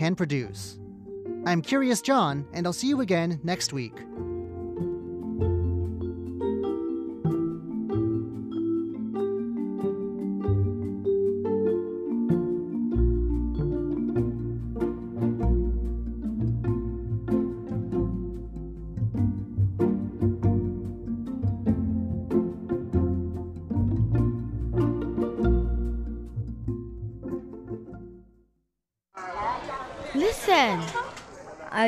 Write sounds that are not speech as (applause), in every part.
can produce. I'm Curious John, and I'll see you again next week.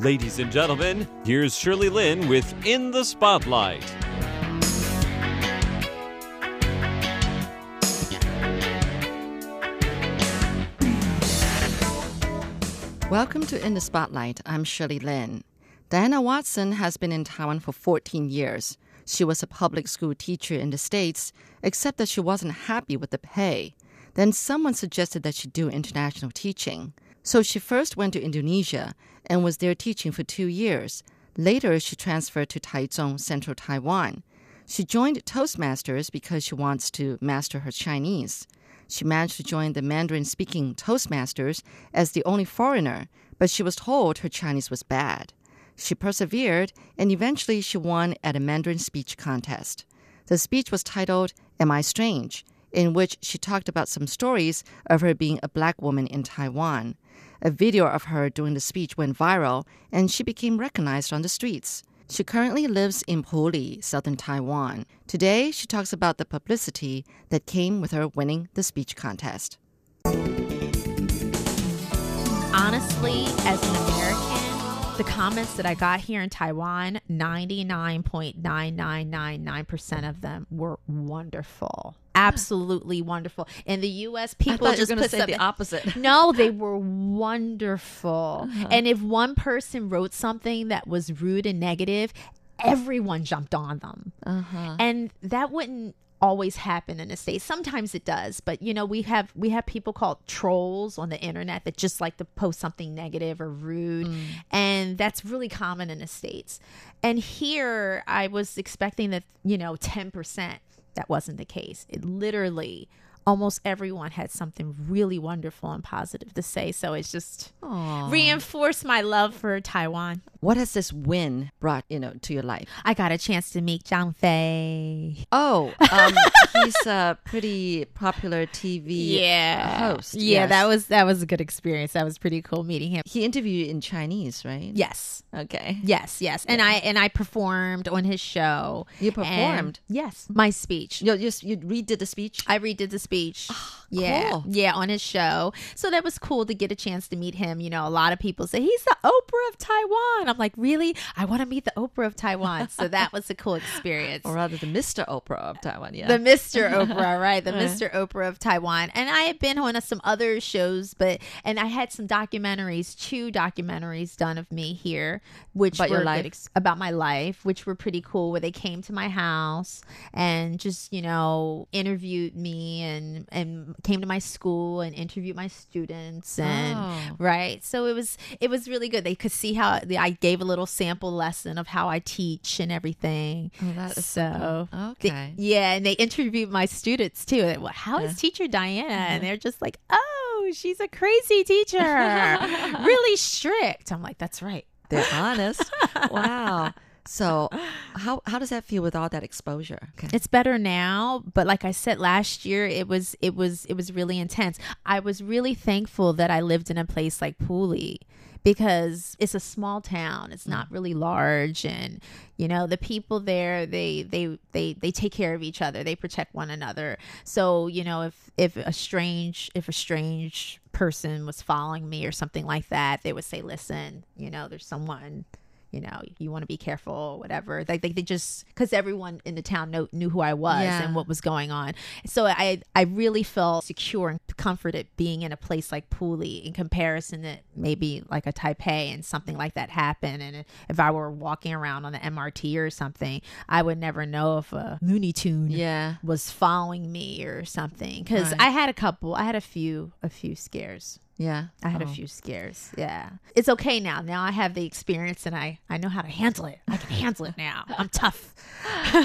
Ladies and gentlemen, here's Shirley Lin with In the Spotlight. Welcome to In the Spotlight. I'm Shirley Lin. Diana Watson has been in Taiwan for 14 years. She was a public school teacher in the States, except that she wasn't happy with the pay. Then someone suggested that she do international teaching. So she first went to Indonesia and was there teaching for two years. Later, she transferred to Taichung, central Taiwan. She joined Toastmasters because she wants to master her Chinese. She managed to join the Mandarin speaking Toastmasters as the only foreigner, but she was told her Chinese was bad. She persevered and eventually she won at a Mandarin speech contest. The speech was titled Am I Strange? in which she talked about some stories of her being a black woman in Taiwan. A video of her doing the speech went viral and she became recognized on the streets. She currently lives in Puli, southern Taiwan. Today, she talks about the publicity that came with her winning the speech contest. honestly, as an the comments that I got here in Taiwan, 99.9999% of them were wonderful. Absolutely wonderful. In the US, people just gonna put say the opposite. (laughs) No, they were wonderful. Uh-huh. And if one person wrote something that was rude and negative, everyone jumped on them. Uh-huh. And that wouldn't always happen in the states. Sometimes it does but you know we have we have people called trolls on the internet that just like to post something negative or rude mm. and that's really common in the states. And here i was expecting that you know 10% that wasn't the case. It literally almost everyone had something really wonderful and positive to say so it's just Aw. reinforced my love for taiwan What has this win brought, you know, to your life? i got a chance to meet zhang fei Oh, um, (laughs) he's a pretty popular TV host. Yeah, Yes. that was that was a good experience. That was pretty cool meeting him. He interviewed you in Chinese, right? Yes. Okay. Yes, yes. And I and I performed on his show. You performed? yes. My speech. You just you redid the speech. I redid the speech. Ah, yeah. cool. Yeah, on his show. So that was cool to get a chance to meet him. You know, a lot of people say he's the Oprah of Taiwan. I'm like, really? I want to meet the Oprah of Taiwan. So that was a cool experience. or rather, the Mr. Oprah of Taiwan. Yeah. The Mr. (laughs) Oprah, right? The uh-huh. Mr. Oprah of Taiwan. And I had been on some other shows, but and I had some documentaries, two documentaries done of me here, which About were your good about my life, which were pretty cool. Where they came to my house and just you know interviewed me and and came to my school and interviewed my students and Oh. right. So it was it was really good. They could see how I gave a little sample lesson of how I teach and everything. Oh, that is so cool. they- Okay. yeah, and they interviewed my students too. They, "Well, How is Yeah. teacher Diana? Uh-huh. And they're just like, oh, she's a crazy teacher, (laughs) really strict. I'm like, that's right. They're honest. wow. (laughs) So, (laughs) how how does that feel with all that exposure? Okay. It's better now, but like I said last year, it was it was it was really intense. I was really thankful that I lived in a place like Puli because it's a small town. It's not mm. really large and you know, the people there they they they they take care of each other. They protect one another. So, you know, if if a strange if a strange person was following me or something like that, they would say, "Listen, you know, there's someone you know, you want to be careful, whatever. Like they, they just because everyone in the town know, knew who I was Yeah. and what was going on. So I I really felt secure and comforted being in a place like Puli in comparison to maybe like a Taipei and something like that happened. And if I were walking around on the MRT or something, I would never know if a Looney Tune Yeah. was following me or something. Because Right. I had a couple, I had a few, a few scares. Yeah. I had a Oh. few scares. Yeah. It's okay now. Now I have the experience and I, I know how to handle it. I can handle it now. I'm tough. (laughs)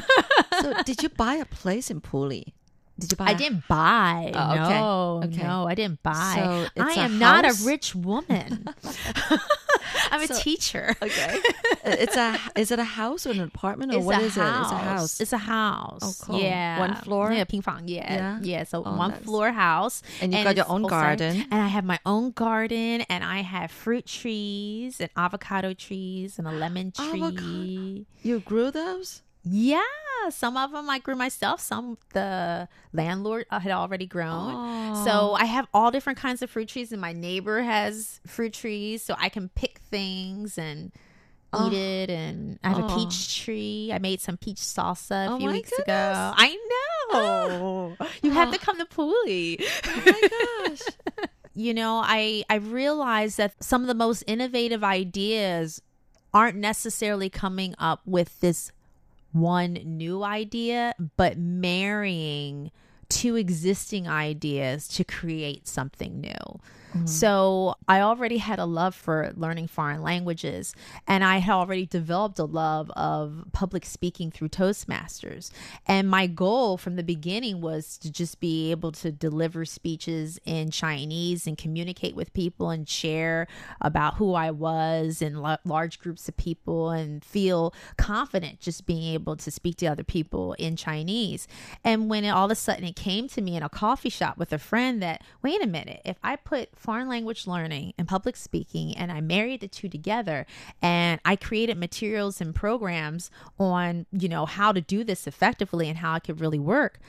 So, did you buy a place in Puli? Did you buy? I a- didn't buy. Oh, okay. No, Okay. no, I didn't buy. So I am not a rich woman. (laughs) I'm a teacher. Okay. (laughs) it's a. Is it a house or an apartment or It's what is it? It's a house. It's a house. Oh, cool. Yeah. One floor? Yeah, ping pong. Yeah. Yeah? Yeah. So Oh, one nice. floor house. And you got your own garden. And I have my own garden and I have fruit trees and avocado trees and a lemon tree. Avocado. you grew those? Yeah, some of them I grew myself. Some the landlord uh, had already grown. So I have all different kinds of fruit trees, and my neighbor has fruit trees, so I can pick things and eat it. And I have a Oh. peach tree. I made some peach salsa a Oh few weeks ago. I know. (gasps) You have to come to Puli. Oh my gosh. (laughs) you know, I I realized that some of the most innovative ideas aren't necessarily coming up with this one new idea, but marrying two existing ideas to create something new. Mm-hmm. So I already had a love for learning foreign languages, and I had already developed a love of public speaking through Toastmasters. And my goal from the beginning was to just be able to deliver speeches in Chinese and communicate with people and share about who I was in la- large groups of people and feel confident just being able to speak to other people in Chinese. And when it, all of a sudden it came to me in a coffee shop with a friend that, wait a minute, if I put foreign language learning and public speaking and I married the two together and I created materials and programs on, you know, how to do this effectively and how it could really work,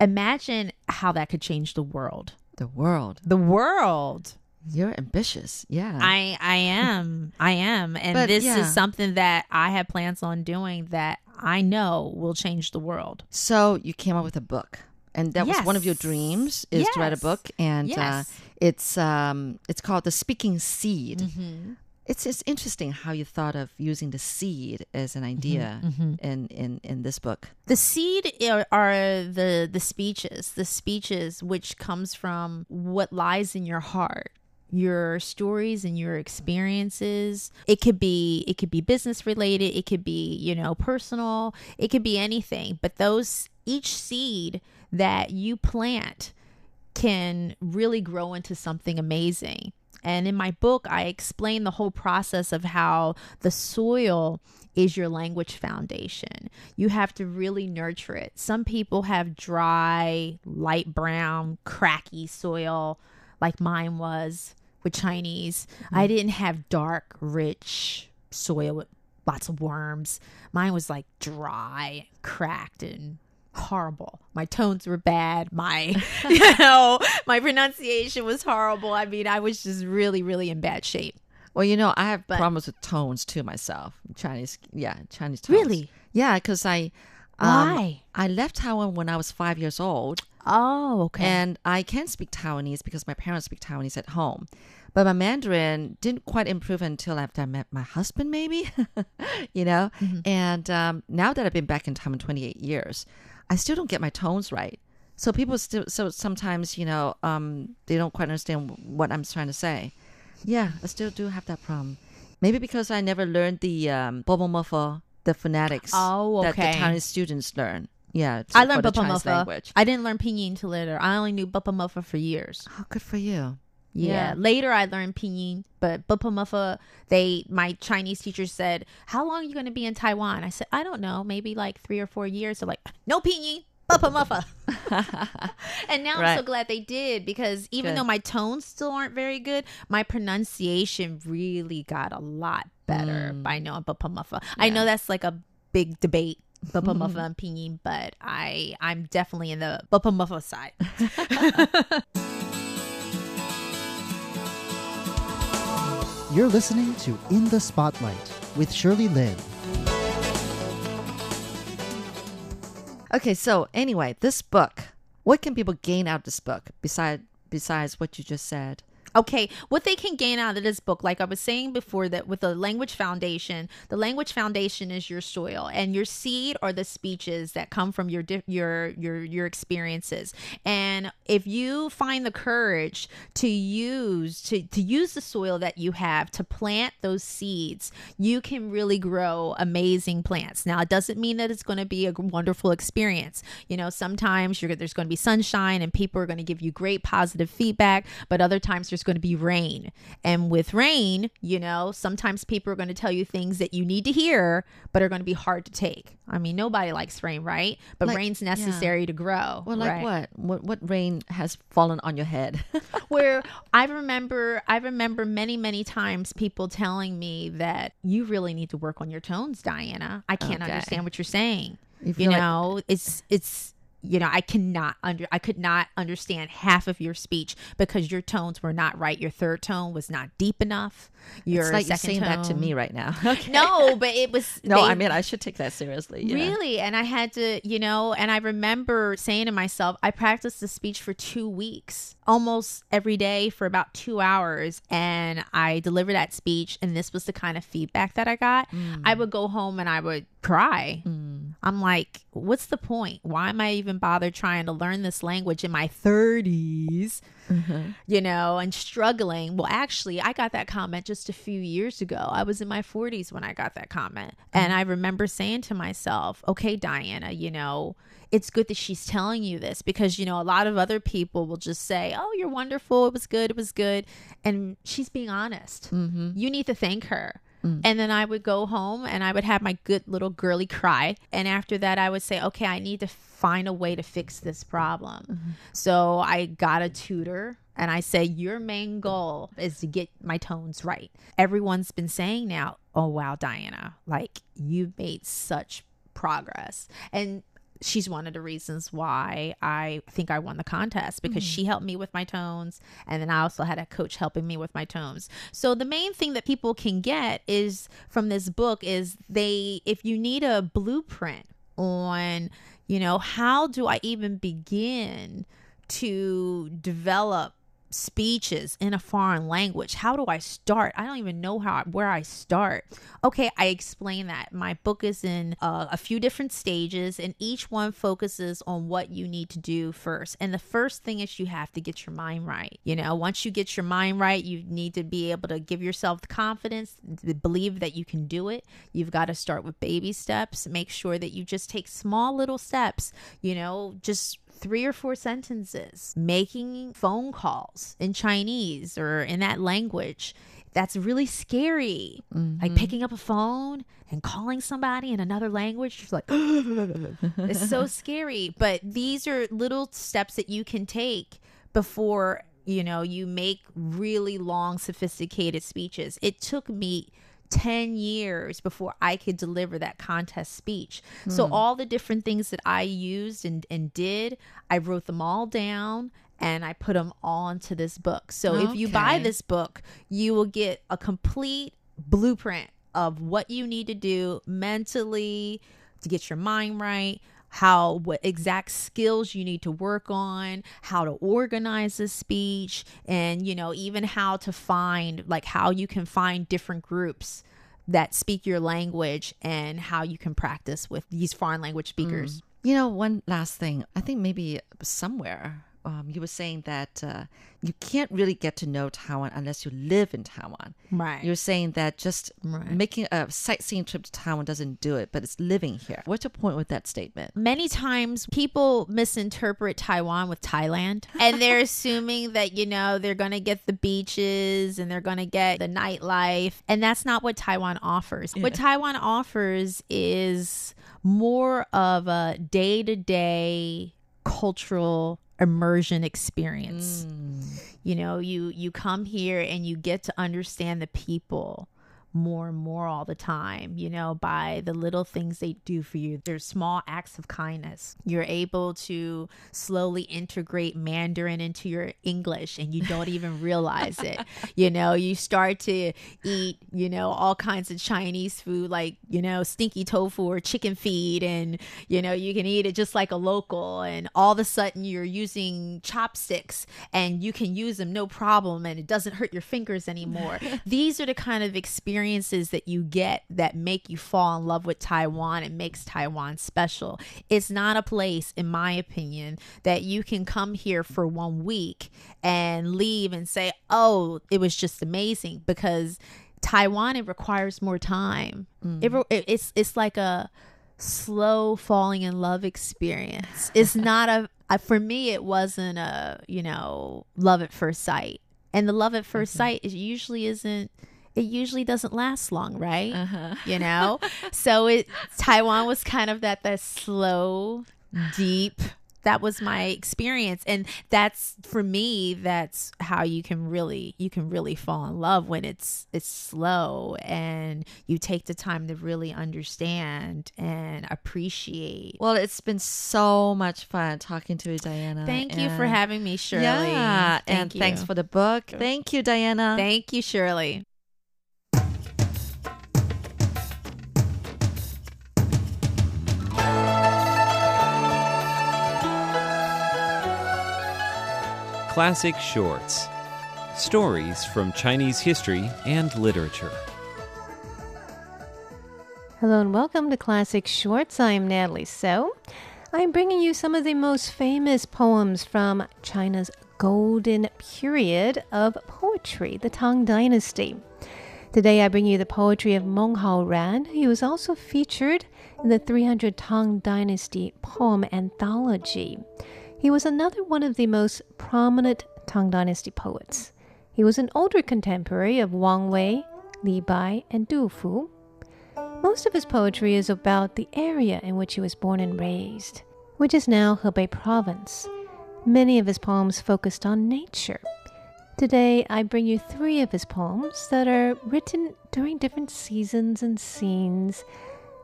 imagine how that could change the world. The world. The world. You're ambitious. Yeah. I I am. I am. And But, this yeah. is something that I have plans on doing that I know will change the world. so you came up with a book. And that was one of your dreams is to write a book and Yes. uh, it's um it's called The Speaking Seed. Mm-hmm. It's it's interesting how you thought of using the seed as an Mm-hmm. idea in, in in this book. The seed are, are the the speeches, the speeches which comes from what lies in your heart your stories and your experiences it could be it could be business related it could be you know personal it could be anything but those each seed that you plant can really grow into something amazing. And in my book, I explain the whole process of how the soil is your language foundation. You have to really nurture it. Some people have dry, light brown, cracky soil, like mine was with Chinese. I mm-hmm. didn't have dark, rich soil with lots of worms. Mine was like dry, cracked, and horrible. My tones were bad. My, (laughs) you know, my pronunciation was horrible. I mean, I was just really, really in bad shape. Well, you know, I have But- problems with tones too myself. Chinese, yeah, Chinese tones. Really? Yeah, because I, um, Why? I left Taiwan when I was five years old, Oh, okay. and I can speak Taiwanese because my parents speak Taiwanese at home. But my Mandarin didn't quite improve until after I met my husband, maybe, (laughs) you know. Mm-hmm. And um, now that I've been back in Taiwan 28 years, I still don't get my tones right. So people still, so sometimes, you know, um, they don't quite understand what I'm trying to say. Yeah, I still do have that problem. Maybe because I never learned the um, Bopomofo, the phonetics Oh, that the. Chinese students learn. Yeah, to- I learned Chinese language. I didn't learn Pinyin till later. I only knew Bopomofo for years. Oh, good for you. Yeah. Yeah. Later, I learned Pinyin, but Bopomofo, they, my Chinese teacher said, How long are you going to be in Taiwan? I said, I don't know, maybe like three or four years. They're like, No Pinyin, Bopomofo. (laughs) (laughs) and now I'm so glad they did because even Good. though my tones still aren't very good, my pronunciation really got a lot better Mm. by knowing Bopomofo. I know that's like a big debate. Bopomofo (laughs) and Pinyin, but I I'm definitely in the Bopomofo side. You're listening to In the Spotlight with Shirley Lin. Okay, so anyway, this book, what can people gain out of this book besides besides what you just said? Okay, what they can gain out of this book, like I was saying before, that with the language foundation, the language foundation is your soil, and your seed are the speeches that come from your your your your experiences. And if you find the courage to use to to use the soil that you have to plant those seeds, you can really grow amazing plants. Now, it doesn't mean that it's going to be a wonderful experience. You know, sometimes there's going to be sunshine and people are going to give you great positive feedback, but other times there's going to be rain. And with rain, you know, sometimes people are going to tell you things that you need to hear, but are going to be hard to take. I mean, nobody likes rain, right? But Like- rain's necessary to grow. Well, like right? what? What what rain has fallen on your head? (laughs) where I remember I remember many many times people telling me that you really need to work on your tones, Diana. I can't Okay. understand what you're saying. You You, feel like- know, it's it's you know, I cannot under I could not understand half of your speech because your tones were not right. Your third tone was not deep enough. Your it's like you're second saying that to me right now. (laughs) Okay. No, but it was (laughs) No, they- I mean I should take that seriously. Really? And I had to, you know, and I remember saying to myself, I practiced the speech for two weeks, almost every day for about two hours. And I delivered that speech, and this was the kind of feedback that I got. Mm. I would go home and I would cry. Mm. I'm like, what's the point? Why am I even bother trying to learn this language in my 30s? Mm-hmm. you know, and struggling. Well, actually, I got that comment just a few years ago. I was in my 40s when I got that comment. And mm-hmm. I remember saying to myself, okay, Diana, you know, it's good that she's telling you this because, you know, a lot of other people will just say, oh, you're wonderful. It was good. It was good. And she's being honest. Mm-hmm. You need to thank her. Mm. And then I would go home and I would have my good little girly cry. And after that, I would say, okay, I need to find a way to fix this problem. Mm-hmm. So I got a tutor and I said, your main goal is to get my tones right. Everyone's been saying now, oh, wow, Diana, like you've made such progress. And she's one of the reasons why I think I won the contest because mm-hmm. she helped me with my tones and then I also had a coach helping me with my tones. So the main thing that people can get is from this book is they if you need a blueprint on, you know, how do I even begin to develop speeches in a foreign language. How do i start? I don't even know how where i start. Okay i explain that. My book is in uh, a few different stages and each one focuses on what you need to do first. And the first thing is you have to get your mind right. You know once you get your mind right you need to be able to give yourself the confidence believe that you can do it. You've got to start with baby steps. Make sure that you just take small little steps you know just three or four sentences, making phone calls in Chinese or in that language. That's really scary. Like mm-hmm. picking up a phone and calling somebody in another language. It's like, (gasps) it's so scary. But these are little steps that you can take before, you know, you make really long, sophisticated speeches. It took me 10 years before I could deliver that contest speech. So hmm. all the different things that I used and, and did, I wrote them all down and I put them all into this book. So if you buy this book, you will get a complete blueprint of what you need to do mentally to get your mind right how what exact skills you need to work on how to organize a speech and you know even how to find like how you can find different groups that speak your language and how you can practice with these foreign language speakers mm. You know, one last thing. I think maybe somewhere um, you were saying that uh, you can't really get to know Taiwan unless you live in Taiwan. Right. You're saying that just Right. making a sightseeing trip to Taiwan doesn't do it, but it's living here. What's your point with that statement? many times people misinterpret Taiwan with Thailand and they're (laughs) assuming that you know they're going to get the beaches and they're going to get the nightlife and that's not what Taiwan offers. What Taiwan offers is more of a day-to-day cultural immersion experience. Mm. You know, you you come here and you get to understand the people more and more all the time, you know, by the little things they do for you. There's small acts of kindness. You're able to slowly integrate Mandarin into your English and you don't even (laughs) realize it. You know, you start to eat, you know, all kinds of Chinese food like, you know, stinky tofu or chicken feed and, you know, you can eat it just like a local and all of a sudden you're using chopsticks and you can use them no problem and it doesn't hurt your fingers anymore. (laughs) These are the kind of experiences that you get that make you fall in love with Taiwan and makes Taiwan special. It's not a place, in my opinion, that you can come here for one week and leave and say, oh, it was just amazing because Taiwan, it requires more time. Mm. It, it- it's, it's like a, slow falling in love experience. It's (laughs) not a, for me, it wasn't a, you know, love at first sight. And the love at 1st mm-hmm. sight is usually isn't, it usually doesn't last long, right? Uh-huh. You know? (laughs) so it, Taiwan was kind of that, that slow, deep, that was my experience and that's for me that's how you can really you can really fall in love when it's it's slow and you take the time to really understand and appreciate Well, it's been so much fun talking to you, Diana. thank you for having me shirley Yeah, Thank and you. thanks for the book. Thank you, Diana. thank you shirley Classic Shorts Stories from Chinese history and literature. Hello and welcome to Classic Shorts. I am Natalie So. I'm bringing you some of the most famous poems from China's golden period of poetry, the Tang Dynasty. Today I bring you the poetry of Meng Haoran. He was also featured in the 300 Tang Dynasty poem anthology. He was another one of the most prominent Tang Dynasty poets. He was an older contemporary of Wang Wei, Li Bai, and Du Fu. Most of his poetry is about the area in which he was born and raised, which is now Hebei province. Many of his poems focused on nature. Today, I bring you three of his poems that are written during different seasons and scenes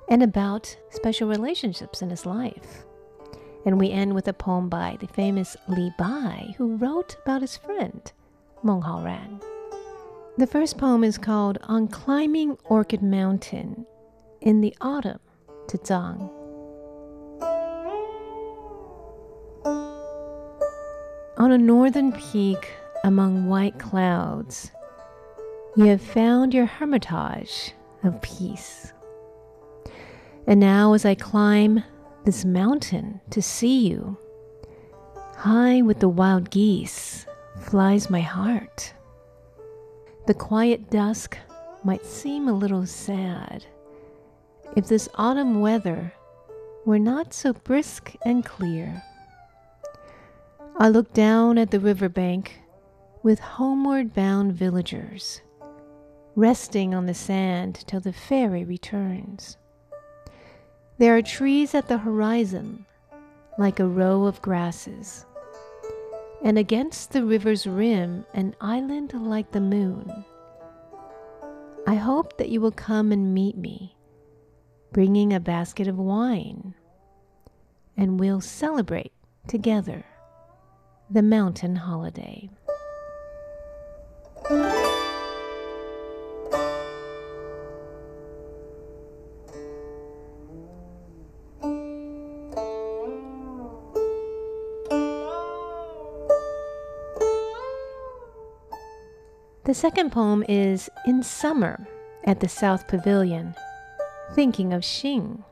and about special relationships in his life. And we end with a poem by the famous Li Bai, who wrote about his friend, Meng Haoran. The first poem is called On Climbing Orchid Mountain in the Autumn to Zhang. On a northern peak among white clouds, you have found your hermitage of peace. And now, as I climb this mountain to see you, high with the wild geese flies my heart. The quiet dusk might seem a little sad if this autumn weather were not so brisk and clear. I look down at the riverbank with homeward bound villagers, resting on the sand till the ferry returns. There are trees at the horizon, like a row of grasses, and against the river's rim, an island like the moon. I hope that you will come and meet me, bringing a basket of wine, and we'll celebrate together the mountain holiday. The second poem is In Summer at the South Pavilion, thinking of Xing.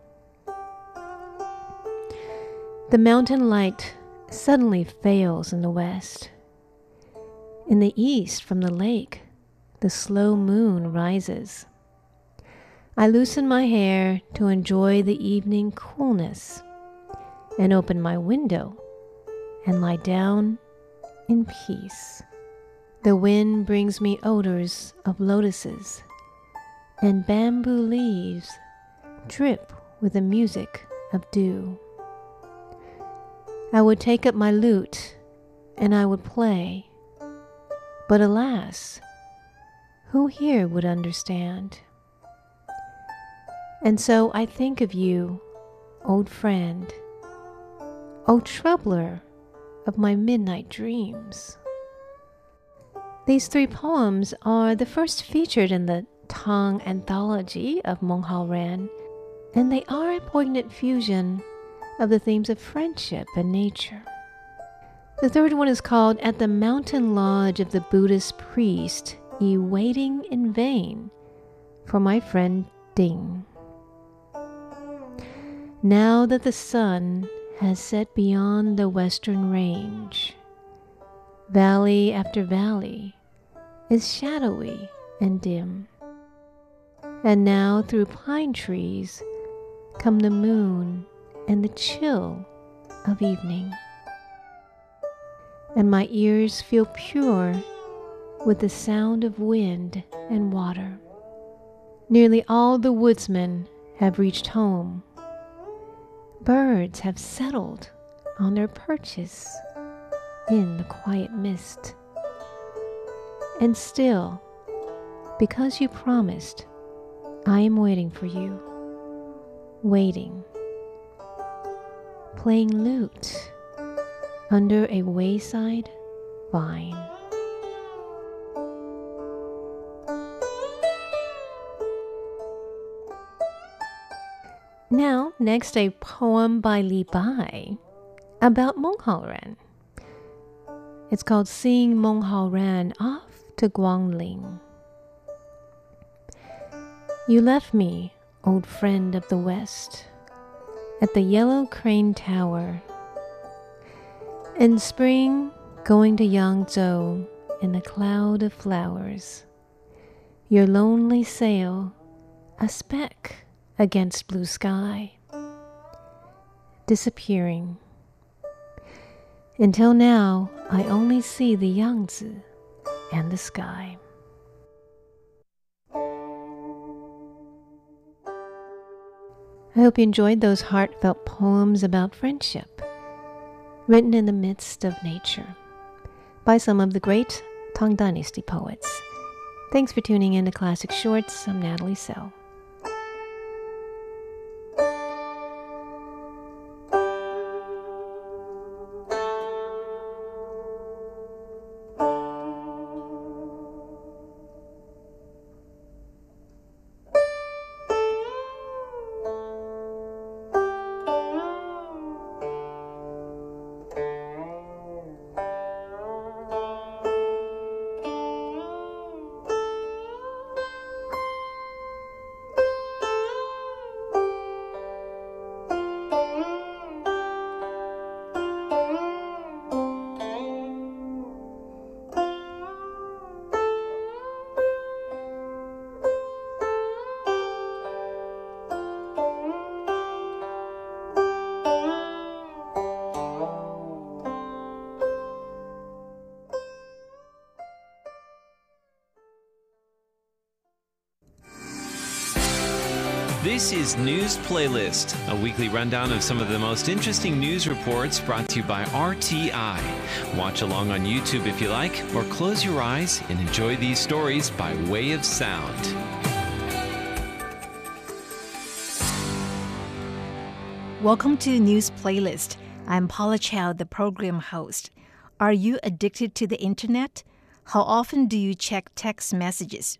The mountain light suddenly fails in the west. In the east, from the lake, the slow moon rises. I loosen my hair to enjoy the evening coolness and open my window and lie down in peace. The wind brings me odors of lotuses, and bamboo leaves drip with the music of dew. I would take up my lute and I would play, but alas, who here would understand? And so I think of you, old friend, old troubler of my midnight dreams. These three poems are the first featured in the Tang anthology of Meng Hao Ran, and they are a poignant fusion of the themes of friendship and nature. The third one is called At the Mountain Lodge of the Buddhist Priest, Ye Waiting in Vain, for my friend Ding. Now that the sun has set beyond the western range, valley after valley is shadowy and dim. And now through pine trees come the moon and the chill of evening. And my ears feel pure with the sound of wind and water. Nearly all the woodsmen have reached home. Birds have settled on their perches in the quiet mist. And still, because you promised, I am waiting for you. Waiting. Playing lute under a wayside vine. Now, next, a poem by Li Bai about Meng Hao Ran. It's called Seeing Meng Hao Ran Off to Guangling. You left me, old friend of the West, at the Yellow Crane Tower. In spring, going to Yangzhou in a cloud of flowers. Your lonely sail, a speck against blue sky, disappearing. Until now, I only see the Yangtze and the sky. I hope you enjoyed those heartfelt poems about friendship, written in the midst of nature by some of the great Tang Dynasty poets. Thanks for tuning in to Classic Shorts. I'm Natalie So. This is News Playlist, a weekly rundown of some of the most interesting news reports brought to you by RTI. Watch along on YouTube if you like, or close your eyes and enjoy these stories by way of sound. Welcome to News Playlist. I'm Paula Chow, the program host. Are you addicted to the internet? How often do you check text messages?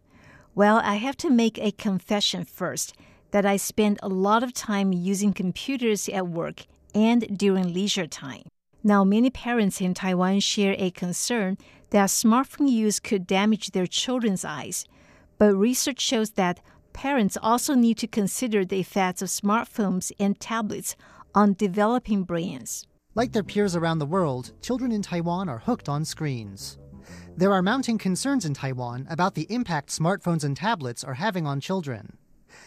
Well, I have to make a confession first that I spend a lot of time using computers at work and during leisure time. Now, many parents in Taiwan share a concern that smartphone use could damage their children's eyes. But research shows that parents also need to consider the effects of smartphones and tablets on developing brains. Like their peers around the world, children in Taiwan are hooked on screens. There are mounting concerns in Taiwan about the impact smartphones and tablets are having on children.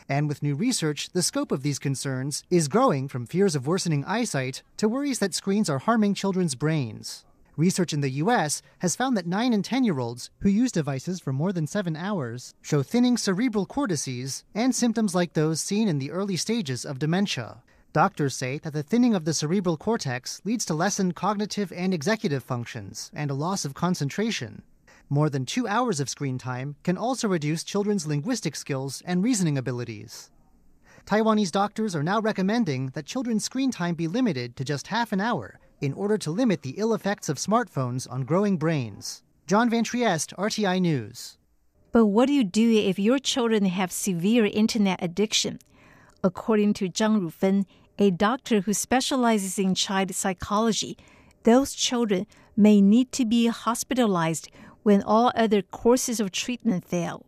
And with new research, the scope of these concerns is growing from fears of worsening eyesight to worries that screens are harming children's brains. Research in the US has found that 9 and 10 year olds who use devices for more than 7 hours show thinning cerebral cortices and symptoms like those seen in the early stages of dementia. Doctors say that the thinning of the cerebral cortex leads to lessened cognitive and executive functions and a loss of concentration. More than two hours of screen time can also reduce children's linguistic skills and reasoning abilities. Taiwanese doctors are now recommending that children's screen time be limited to just half an hour in order to limit the ill effects of smartphones on growing brains. John Van Trieste, RTI News. But what do you do if your children have severe internet addiction? According to Zhang Rufen, a doctor who specializes in child psychology, those children may need to be hospitalized when all other courses of treatment fail.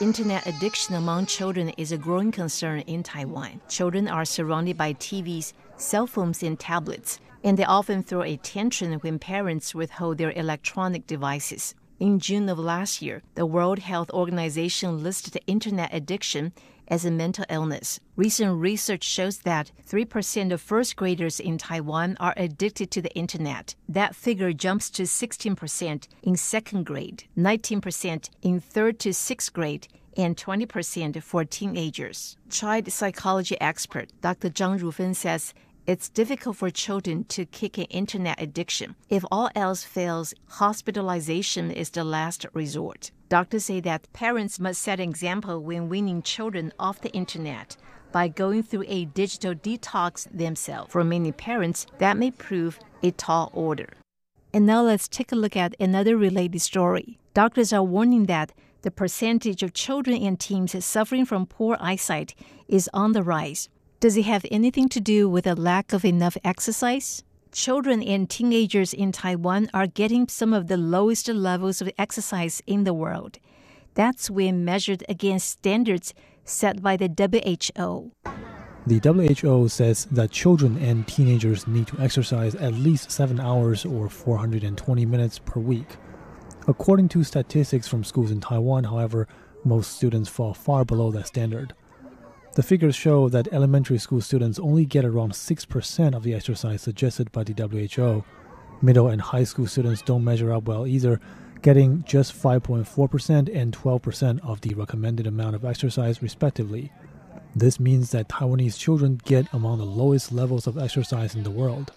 Internet addiction among children is a growing concern in Taiwan. Children are surrounded by TVs, cell phones, and tablets, and they often throw a tantrum when parents withhold their electronic devices. In June of last year, the World Health Organization listed internet addiction as a mental illness. Recent research shows that 3% of first graders in Taiwan are addicted to the internet. That figure jumps to 16% in second grade, 19% in third to sixth grade, and 20% for teenagers. Child psychology expert Dr. Zhang Rufen says it's difficult for children to kick an internet addiction. If all else fails, hospitalization is the last resort. Doctors say that parents must set an example when weaning children off the internet by going through a digital detox themselves. For many parents, that may prove a tall order. And now let's take a look at another related story. Doctors are warning that the percentage of children and teens suffering from poor eyesight is on the rise. Does it have anything to do with a lack of enough exercise? Children and teenagers in Taiwan are getting some of the lowest levels of exercise in the world. That's when measured against standards set by the WHO. The WHO says that children and teenagers need to exercise at least 7 hours or 420 minutes per week. According to statistics from schools in Taiwan, however, most students fall far below that standard. The figures show that elementary school students only get around 6% of the exercise suggested by the WHO. Middle and high school students don't measure up well either, getting just 5.4% and 12% of the recommended amount of exercise, respectively. This means that Taiwanese children get among the lowest levels of exercise in the world.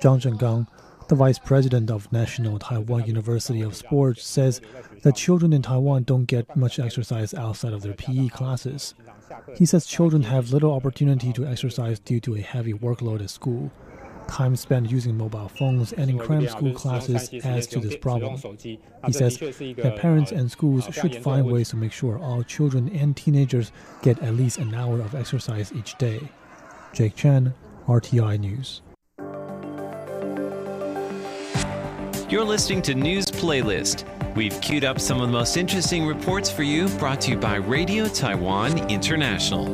Zhang Zhengang, the vice president of National Taiwan University of Sports, says that children in Taiwan don't get much exercise outside of their PE classes. He says children have little opportunity to exercise due to a heavy workload at school. Time spent using mobile phones and in cram school classes adds to this problem. He says that parents and schools should find ways to make sure all children and teenagers get at least an hour of exercise each day. Jake Chen, RTI News. You're listening to News Playlist. We've queued up some of the most interesting reports for you, brought to you by Radio Taiwan International.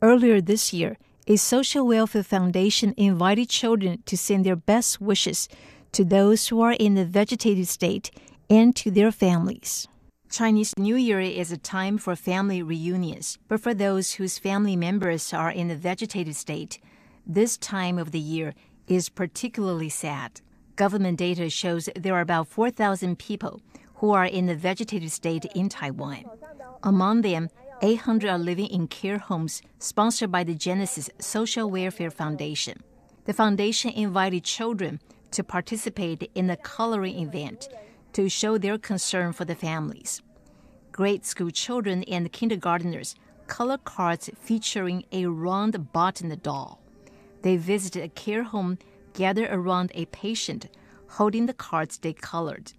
Earlier this year, a social welfare foundation invited children to send their best wishes to those who are in the vegetative state and to their families. Chinese New Year is a time for family reunions, but for those whose family members are in the vegetative state, this time of the year is particularly sad. Government data shows there are about 4,000 people who are in the vegetative state in Taiwan. Among them, 800 are living in care homes sponsored by the Genesis Social Welfare Foundation. The foundation invited children to participate in a coloring event to show their concern for the families. Grade school children and kindergarteners color cards featuring a round bottom doll. They visited a care home, gathered around a patient, holding the cards they colored.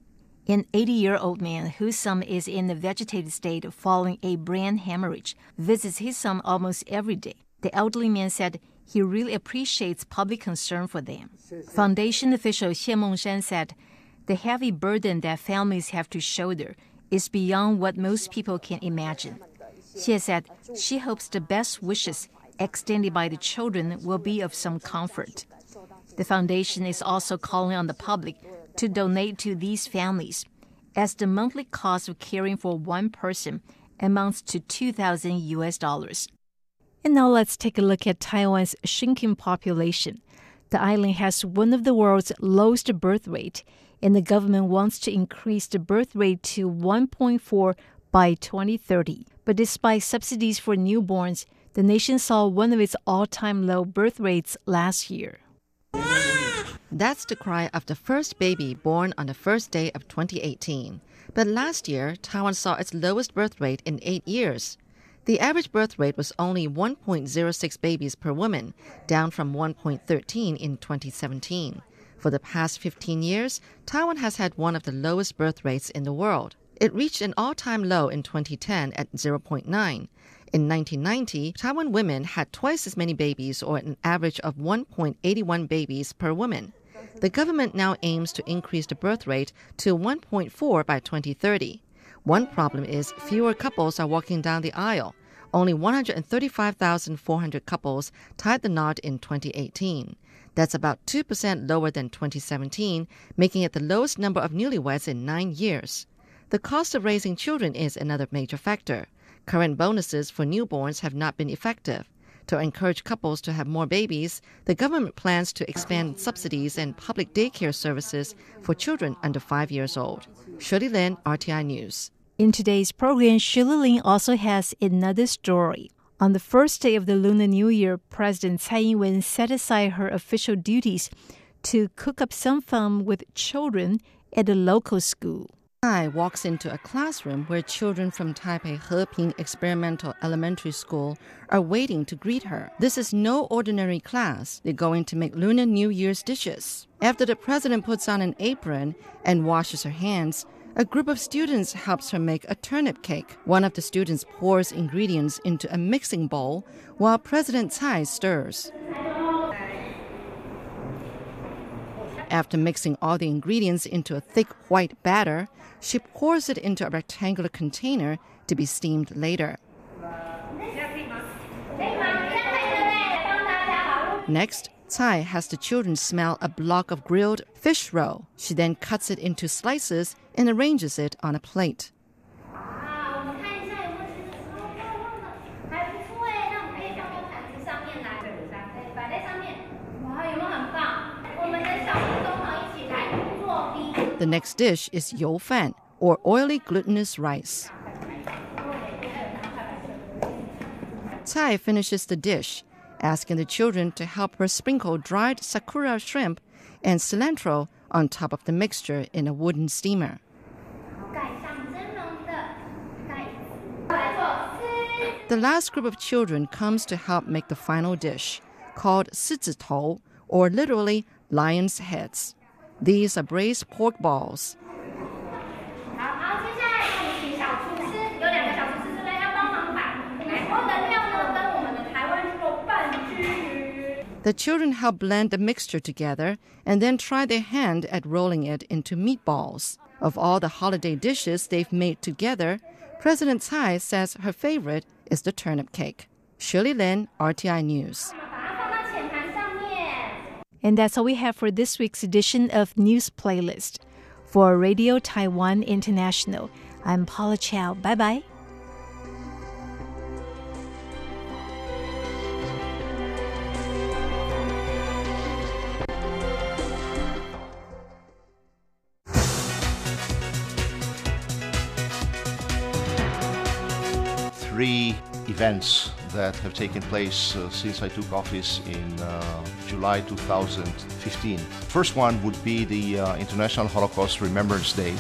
An 80 year old man whose son is in a vegetative state following a brain hemorrhage visits his son almost every day. The elderly man said he really appreciates public concern for them. Foundation official Xie Mongshan said the heavy burden that families have to shoulder is beyond what most people can imagine. Xie said she hopes the best wishes extended by the children will be of some comfort. The foundation is also calling on the public to donate to these families, as the monthly cost of caring for one person amounts to 2,000 US dollars. And now let's take a look at Taiwan's shrinking population. The island has one of the world's lowest birth rate, and the government wants to increase the birth rate to 1.4 by 2030. But despite subsidies for newborns, the nation saw one of its all time low birth rates last year. That's the cry of the first baby born on the first day of 2018. But last year, Taiwan saw its lowest birth rate in eight years. The average birth rate was only 1.06 babies per woman, down from 1.13 in 2017. For the past 15 years, Taiwan has had one of the lowest birth rates in the world. It reached an all time low in 2010 at 0.9. In 1990, Taiwan women had twice as many babies, or an average of 1.81 babies per woman. The government now aims to increase the birth rate to 1.4 by 2030. One problem is fewer couples are walking down the aisle. Only 135,400 couples tied the knot in 2018. That's about 2% lower than 2017, making it the lowest number of newlyweds in nine years. The cost of raising children is another major factor. Current bonuses for newborns have not been effective. To encourage couples to have more babies, the government plans to expand subsidies and public daycare services for children under five years old. Shirley Lin, RTI News. In today's program, Shirley Lin also has another story. On the first day of the Lunar New Year, President Tsai Ing-wen set aside her official duties to cook up some fun with children at a local school. Tsai walks into a classroom where children from Taipei Heping Experimental Elementary School are waiting to greet her. This is no ordinary class. They're going to make Lunar New Year's dishes. After the president puts on an apron and washes her hands, a group of students helps her make a turnip cake. One of the students pours ingredients into a mixing bowl while President Tsai stirs. After mixing all the ingredients into a thick white batter, she pours it into a rectangular container to be steamed later. Next, Tsai has the children smell a block of grilled fish roe. She then cuts it into slices and arranges it on a plate. The next dish is you fan, or oily glutinous rice. Tsai finishes the dish, asking the children to help her sprinkle dried sakura shrimp and cilantro on top of the mixture in a wooden steamer. The last group of children comes to help make the final dish, called Tou, or literally lion's heads. These are braised pork balls. The children help blend the mixture together and then try their hand at rolling it into meatballs. Of all the holiday dishes they've made together, President Tsai says her favorite is the turnip cake. Shirley Lin, RTI News. And that's all we have for this week's edition of News Playlist. For Radio Taiwan International, I'm Paula Chow. Bye bye. Events that have taken place uh, since I took office in uh, July 2015. First one would be the uh, International Holocaust Remembrance Day.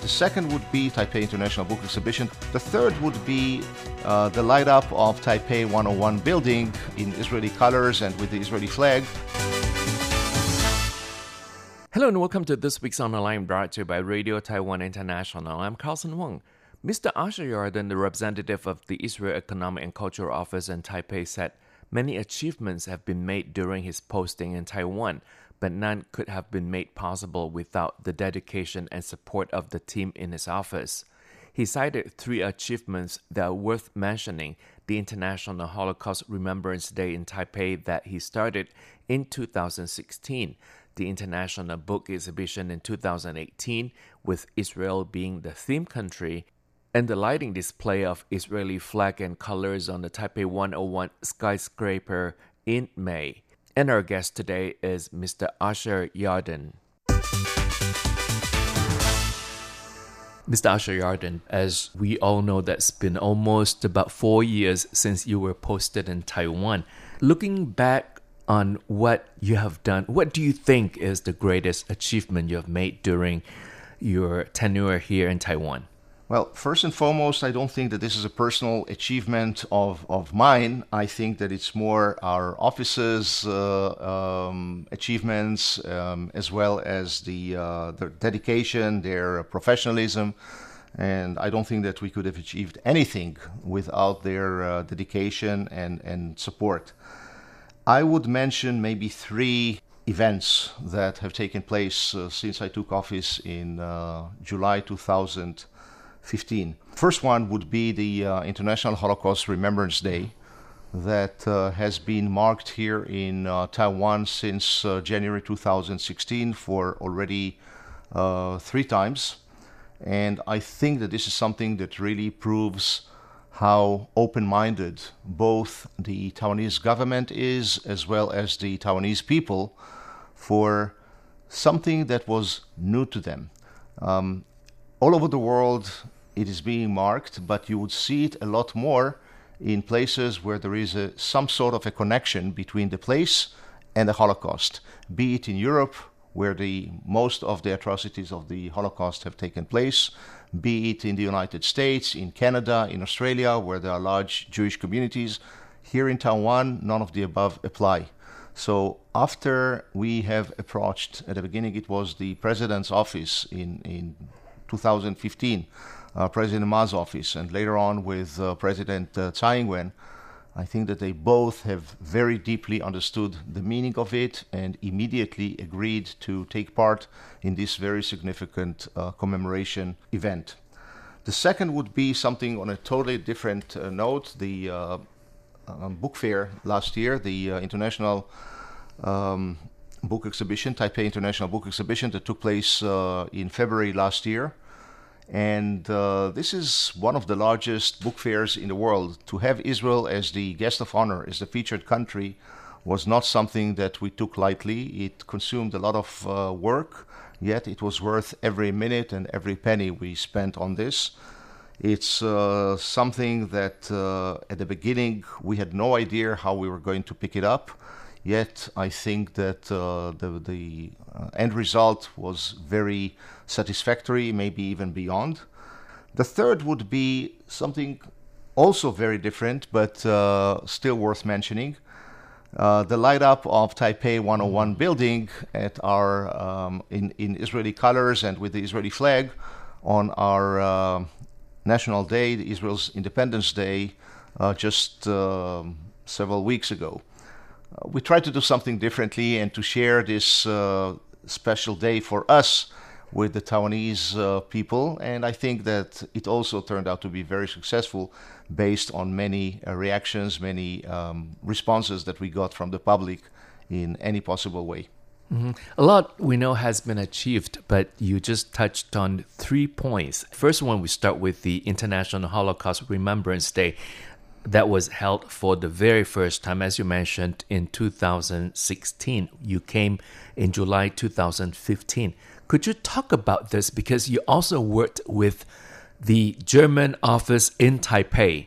The second would be Taipei International Book Exhibition. The third would be uh, the light up of Taipei 101 building in Israeli colors and with the Israeli flag. Hello and welcome to this week's On the Line brought to you by Radio Taiwan International. I'm Carlson Wong. Mr. Asher Yarden, the representative of the Israel Economic and Cultural Office in Taipei, said many achievements have been made during his posting in Taiwan, but none could have been made possible without the dedication and support of the team in his office. He cited three achievements that are worth mentioning the International Holocaust Remembrance Day in Taipei that he started in 2016, the International Book Exhibition in 2018, with Israel being the theme country, and the lighting display of Israeli flag and colors on the Taipei 101 skyscraper in May. And our guest today is Mr. Asher Yarden. Mr. Asher Yarden, as we all know, that's been almost about four years since you were posted in Taiwan. Looking back on what you have done. What do you think is the greatest achievement you have made during your tenure here in Taiwan? Well, first and foremost, I don't think that this is a personal achievement of, of mine. I think that it's more our office's uh, um, achievements, um, as well as the, uh, their dedication, their professionalism. And I don't think that we could have achieved anything without their uh, dedication and, and support. I would mention maybe three events that have taken place uh, since I took office in uh, July 2000. 15. First one would be the uh, International Holocaust Remembrance Day that uh, has been marked here in uh, Taiwan since uh, January 2016 for already uh, three times. And I think that this is something that really proves how open minded both the Taiwanese government is as well as the Taiwanese people for something that was new to them. Um, all over the world, it is being marked, but you would see it a lot more in places where there is a, some sort of a connection between the place and the Holocaust, be it in Europe, where the most of the atrocities of the Holocaust have taken place, be it in the United States, in Canada, in Australia, where there are large Jewish communities. Here in Taiwan, none of the above apply. So after we have approached, at the beginning it was the president's office in, in 2015, uh, President Ma's office, and later on with uh, President uh, Tsai Ing-wen, I think that they both have very deeply understood the meaning of it and immediately agreed to take part in this very significant uh, commemoration event. The second would be something on a totally different uh, note. The uh, um, book fair last year, the international um, book exhibition, Taipei International Book Exhibition, that took place in February last year. And uh, this is one of the largest book fairs in the world. To have Israel as the guest of honor, as the featured country, was not something that we took lightly. It consumed a lot of uh, work, yet it was worth every minute and every penny we spent on this. It's uh, something that uh, at the beginning we had no idea how we were going to pick it up. Yet I think that uh, the, the uh, end result was very satisfactory, maybe even beyond. The third would be something also very different, but uh, still worth mentioning. Uh, the light up of Taipei 101 building at our um, in, in Israeli colors and with the Israeli flag on our uh, national day, Israel's Independence Day, uh, just um, several weeks ago. Uh, we tried to do something differently and to share this uh, special day for us with the Taiwanese uh, people, and I think that it also turned out to be very successful based on many uh, reactions, many um, responses that we got from the public in any possible way. Mm-hmm. A lot we know has been achieved, but you just touched on three points. First one, we start with the International Holocaust Remembrance Day that was held for the very first time, as you mentioned, in 2016. You came in July 2015. Could you talk about this? Because you also worked with the German office in Taipei.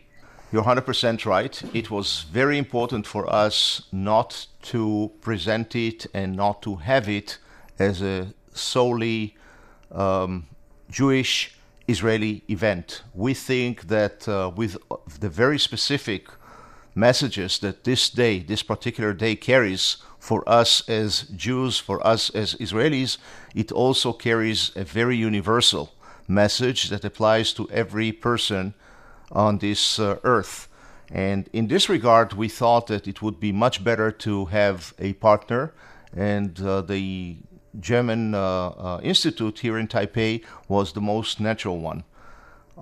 You're 100% right. It was very important for us not to present it and not to have it as a solely um, Jewish Israeli event. We think that uh, with the very specific messages that this day, this particular day carries for us as Jews, for us as Israelis, it also carries a very universal message that applies to every person on this uh, earth. And in this regard, we thought that it would be much better to have a partner, and uh, the German uh, uh Institute here in Taipei was the most natural one.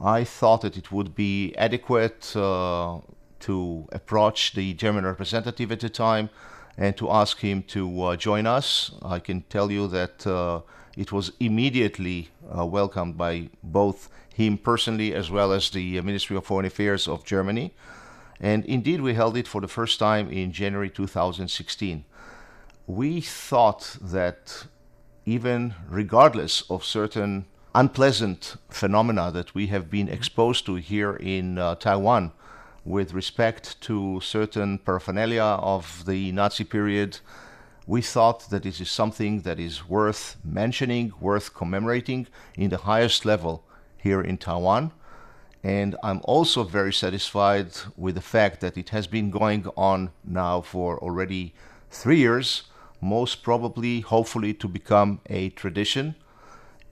I thought that it would be adequate uh, to approach the German representative at the time and to ask him to uh, join us. I can tell you that uh, it was immediately uh, welcomed by both him personally as well as the Ministry of Foreign Affairs of Germany. And indeed, we held it for the first time in January 2016. We thought that even regardless of certain unpleasant phenomena that we have been exposed to here in uh, Taiwan, with respect to certain paraphernalia of the Nazi period, we thought that this is something that is worth mentioning, worth commemorating in the highest level here in Taiwan. And I'm also very satisfied with the fact that it has been going on now for already three years, most probably, hopefully, to become a tradition.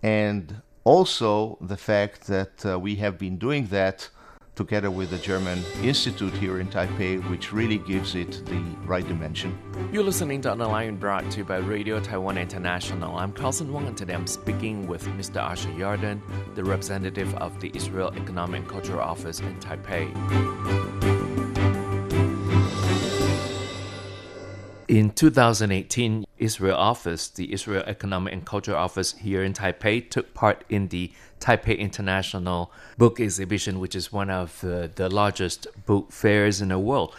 And also the fact that uh, we have been doing that together with the German Institute here in Taipei, which really gives it the right dimension. You're listening to On the Line brought to you by Radio Taiwan International. I'm Carlson Wong, and today I'm speaking with Mr. Asher Yarden, the representative of the Israel Economic and Cultural Office in Taipei. In 2018, Israel Office, the Israel Economic and Cultural Office here in Taipei, took part in the Taipei International Book Exhibition, which is one of uh, the largest book fairs in the world.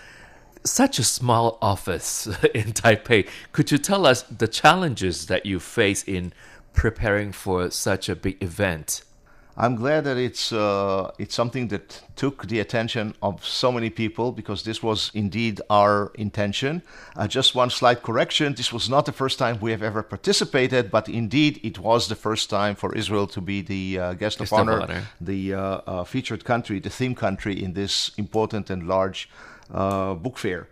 Such a small office (laughs) in Taipei. Could you tell us the challenges that you face in preparing for such a big event? I'm glad that it's uh, it's something that took the attention of so many people because this was indeed our intention. Uh, just one slight correction: this was not the first time we have ever participated, but indeed it was the first time for Israel to be the uh, guest, of honor, honor. the uh, uh, featured country, the theme country in this important and large uh, book fair.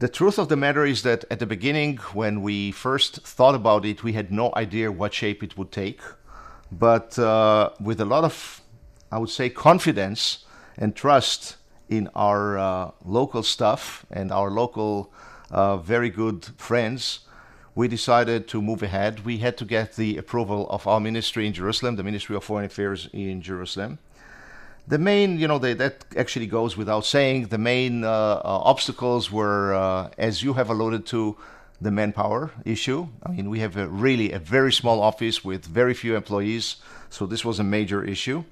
The truth of the matter is that at the beginning, when we first thought about it, we had no idea what shape it would take but uh, with a lot of, I would say, confidence and trust in our uh, local stuff and our local uh, very good friends, we decided to move ahead. We had to get the approval of our ministry in Jerusalem, the Ministry of Foreign Affairs in Jerusalem. The main, you know, they, that actually goes without saying, the main uh, uh, obstacles were, uh, as you have alluded to, the manpower issue. I mean, we have a really a very small office with very few employees, so this was a major issue,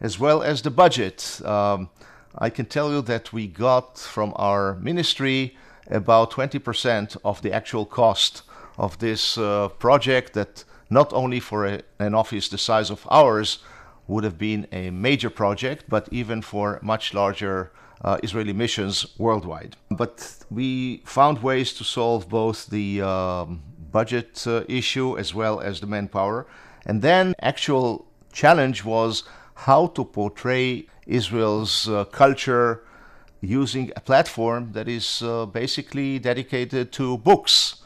as well as the budget. Um, I can tell you that we got from our ministry about 20% of the actual cost of this uh, project that not only for a, an office the size of ours would have been a major project, but even for much larger uh, Israeli missions worldwide. But we found ways to solve both the um, budget uh, issue as well as the manpower. And then actual challenge was how to portray Israel's uh, culture using a platform that is uh, basically dedicated to books.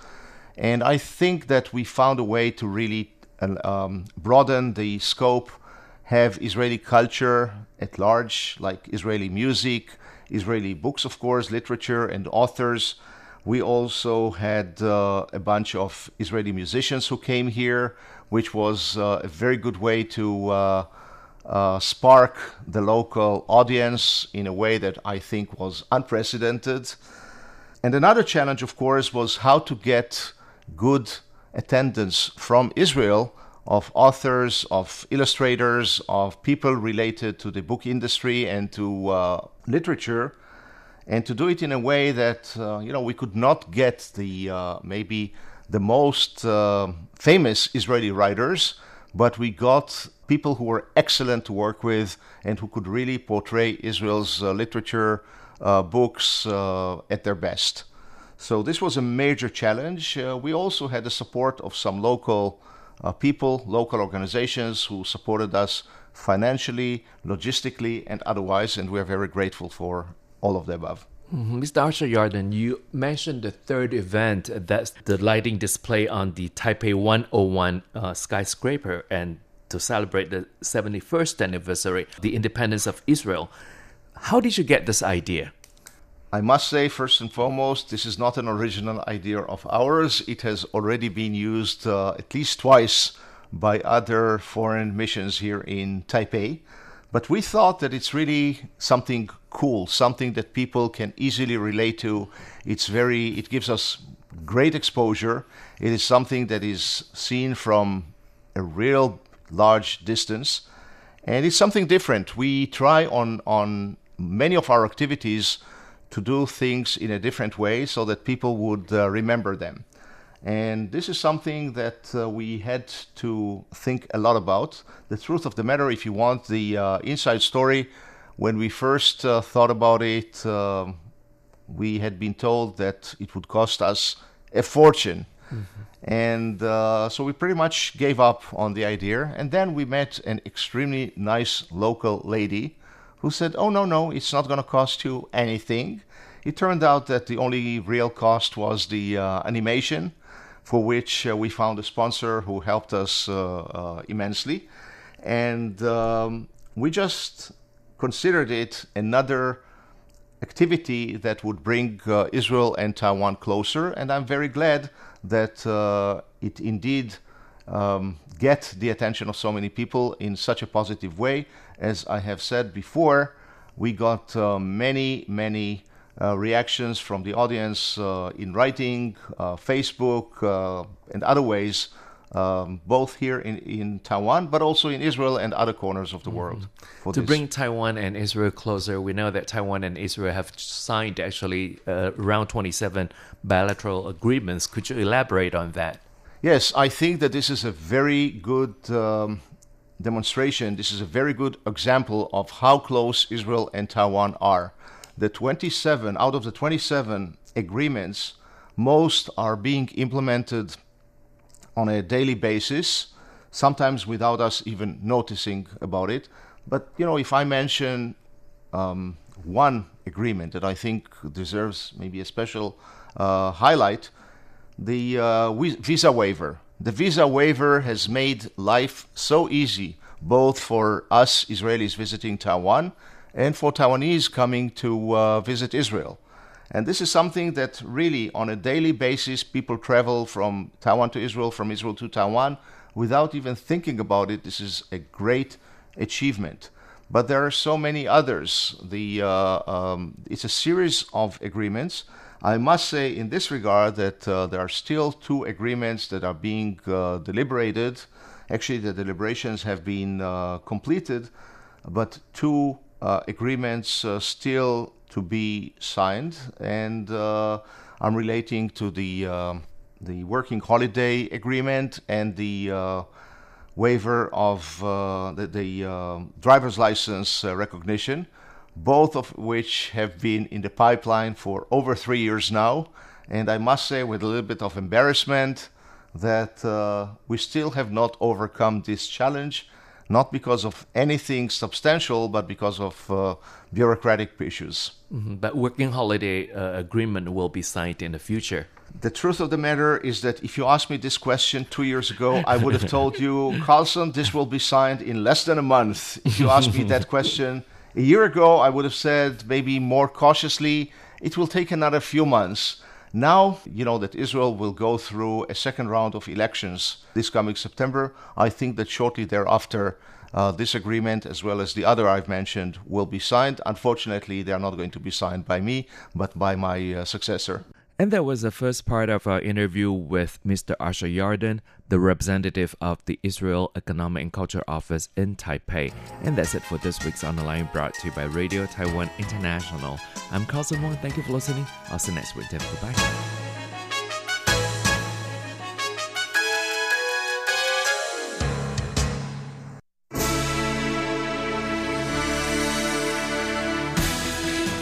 And I think that we found a way to really uh, um, broaden the scope, have Israeli culture at large, like Israeli music, Israeli books, of course, literature and authors. We also had uh, a bunch of Israeli musicians who came here, which was uh, a very good way to uh, uh spark the local audience in a way that I think was unprecedented. And another challenge, of course, was how to get good attendance from Israel of authors, of illustrators, of people related to the book industry and to uh, literature, and to do it in a way that uh, you know we could not get the uh, maybe the most uh, famous Israeli writers, but we got people who were excellent to work with and who could really portray Israel's uh, literature, uh, books at their best. So this was a major challenge. we also had the support of some local uh, people, local organizations who supported us financially, logistically, and otherwise, and we are very grateful for all of the above. Mm-hmm. Mr. Asher Yarden, you mentioned the third event that's the lighting display on the Taipei 101 uh, skyscraper and to celebrate the 71st anniversary, the independence of Israel. How did you get this idea? I must say, first and foremost, this is not an original idea of ours. It has already been used uh, at least twice by other foreign missions here in Taipei. But we thought that it's really something cool, something that people can easily relate to. It's very, it gives us great exposure. It is something that is seen from a real large distance. And it's something different. We try on, on many of our activities to do things in a different way so that people would uh, remember them. And this is something that uh, we had to think a lot about. The truth of the matter, if you want the uh, inside story, When we first uh, thought about it, um, we had been told that it would cost us a fortune. And uh, so we pretty much gave up on the idea. And then we met an extremely nice local lady who said, Oh, no, no, it's not going to cost you anything. It turned out that the only real cost was the uh, animation, for which uh, we found a sponsor who helped us uh, uh, immensely. And um, we just considered it another activity that would bring uh, Israel and Taiwan closer. And I'm very glad that uh, it indeed um, get the attention of so many people in such a positive way. As I have said before, we got uh, many, many uh, reactions from the audience uh, in writing, uh, Facebook, uh, and other ways, um, both here in, in Taiwan, but also in Israel and other corners of the world. for To this. bring Taiwan and Israel closer, we know that Taiwan and Israel have signed actually uh, around 27 bilateral agreements. Could you elaborate on that? Yes, I think that this is a very good um, demonstration. This is a very good example of how close Israel and Taiwan are. The 27, out of the 27 agreements, most are being implemented on a daily basis, sometimes without us even noticing about it. But, you know, if I mention um, one agreement that I think deserves maybe a special uh, highlight, the uh, visa waiver. The visa waiver has made life so easy, both for us Israelis visiting Taiwan and for Taiwanese coming to uh, visit Israel. And this is something that really, on a daily basis, people travel from Taiwan to Israel, from Israel to Taiwan, without even thinking about it. This is a great achievement. But there are so many others. The, uh, um, it's a series of agreements. I must say, in this regard, that uh, there are still two agreements that are being uh, deliberated. Actually, the deliberations have been uh, completed, but two uh, agreements uh, still to be signed, and uh, I'm relating to the um the working holiday agreement and the waiver of the, the uh, driver's license recognition, both of which have been in the pipeline for over three years now. And I must say, with a little bit of embarrassment, that uh, we still have not overcome this challenge, not because of anything substantial, but because of uh, bureaucratic issues. Mhm, But working holiday uh, agreement will be signed in the future. The truth of the matter is that if you asked me this question two years ago, I would have (laughs) told you, Carlson, this will be signed in less than a month. If you asked me that question a year ago, I would have said, maybe more cautiously, it will take another few months. Now, you know that Israel will go through a second round of elections this coming September. I think that shortly thereafter, uh, this agreement, as well as the other I've mentioned, will be signed. Unfortunately, they are not going to be signed by me, but by my uh, successor. And that was the first part of our interview with Mr. Asher Yarden, the representative of the Israel Economic and Culture Office in Taipei. And that's it for this week's On the Line brought to you by Radio Taiwan International. I'm Carlson Wong. Thank you for listening. I'll see you next week. Goodbye.